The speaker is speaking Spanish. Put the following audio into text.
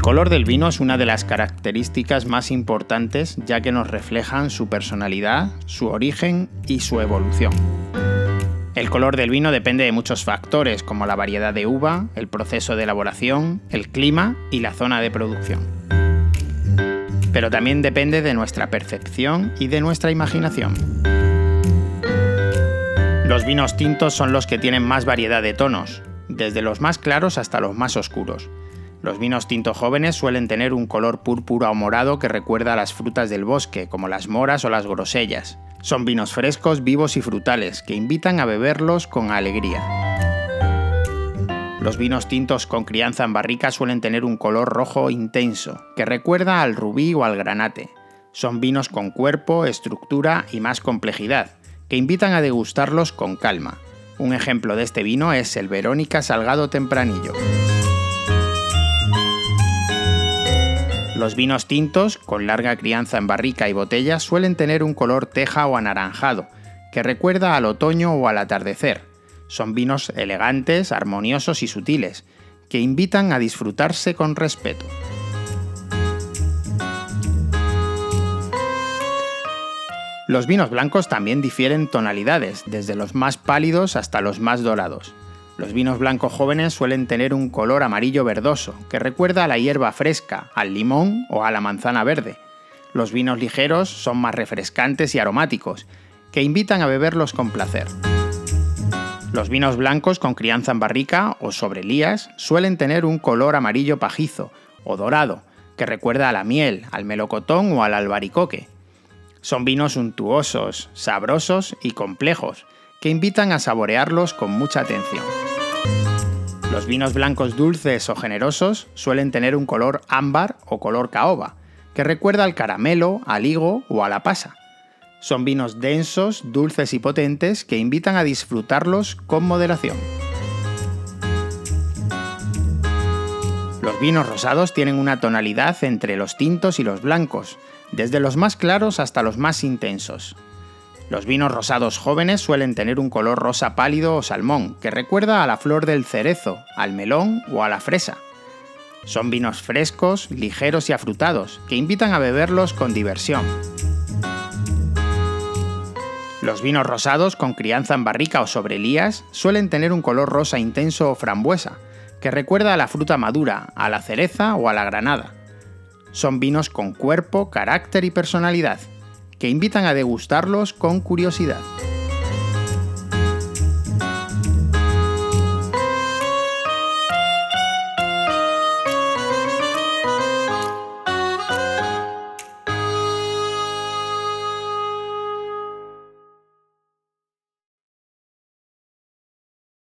El color del vino es una de las características más importantes ya que nos reflejan su personalidad, su origen y su evolución. El color del vino depende de muchos factores como la variedad de uva, el proceso de elaboración, el clima y la zona de producción. Pero también depende de nuestra percepción y de nuestra imaginación. Los vinos tintos son los que tienen más variedad de tonos, desde los más claros hasta los más oscuros. Los vinos tintos jóvenes suelen tener un color púrpura o morado que recuerda a las frutas del bosque, como las moras o las grosellas. Son vinos frescos, vivos y frutales, que invitan a beberlos con alegría. Los vinos tintos con crianza en barrica suelen tener un color rojo intenso, que recuerda al rubí o al granate. Son vinos con cuerpo, estructura y más complejidad, que invitan a degustarlos con calma. Un ejemplo de este vino es el Verónica Salgado Tempranillo. Los vinos tintos, con larga crianza en barrica y botella, suelen tener un color teja o anaranjado, que recuerda al otoño o al atardecer. Son vinos elegantes, armoniosos y sutiles, que invitan a disfrutarse con respeto. Los vinos blancos también difieren tonalidades, desde los más pálidos hasta los más dorados. Los vinos blancos jóvenes suelen tener un color amarillo verdoso, que recuerda a la hierba fresca, al limón o a la manzana verde. Los vinos ligeros son más refrescantes y aromáticos, que invitan a beberlos con placer. Los vinos blancos con crianza en barrica o sobre lías suelen tener un color amarillo pajizo o dorado, que recuerda a la miel, al melocotón o al albaricoque. Son vinos untuosos, sabrosos y complejos, que invitan a saborearlos con mucha atención. Los vinos blancos dulces o generosos suelen tener un color ámbar o color caoba, que recuerda al caramelo, al higo o a la pasa. Son vinos densos, dulces y potentes que invitan a disfrutarlos con moderación. Los vinos rosados tienen una tonalidad entre los tintos y los blancos, desde los más claros hasta los más intensos, los vinos rosados jóvenes suelen tener un color rosa pálido o salmón, que recuerda a la flor del cerezo, al melón o a la fresa. Son vinos frescos, ligeros y afrutados, que invitan a beberlos con diversión. Los vinos rosados con crianza en barrica o sobre lías suelen tener un color rosa intenso o frambuesa, que recuerda a la fruta madura, a la cereza o a la granada. Son vinos con cuerpo, carácter y personalidad, que invitan a degustarlos con curiosidad.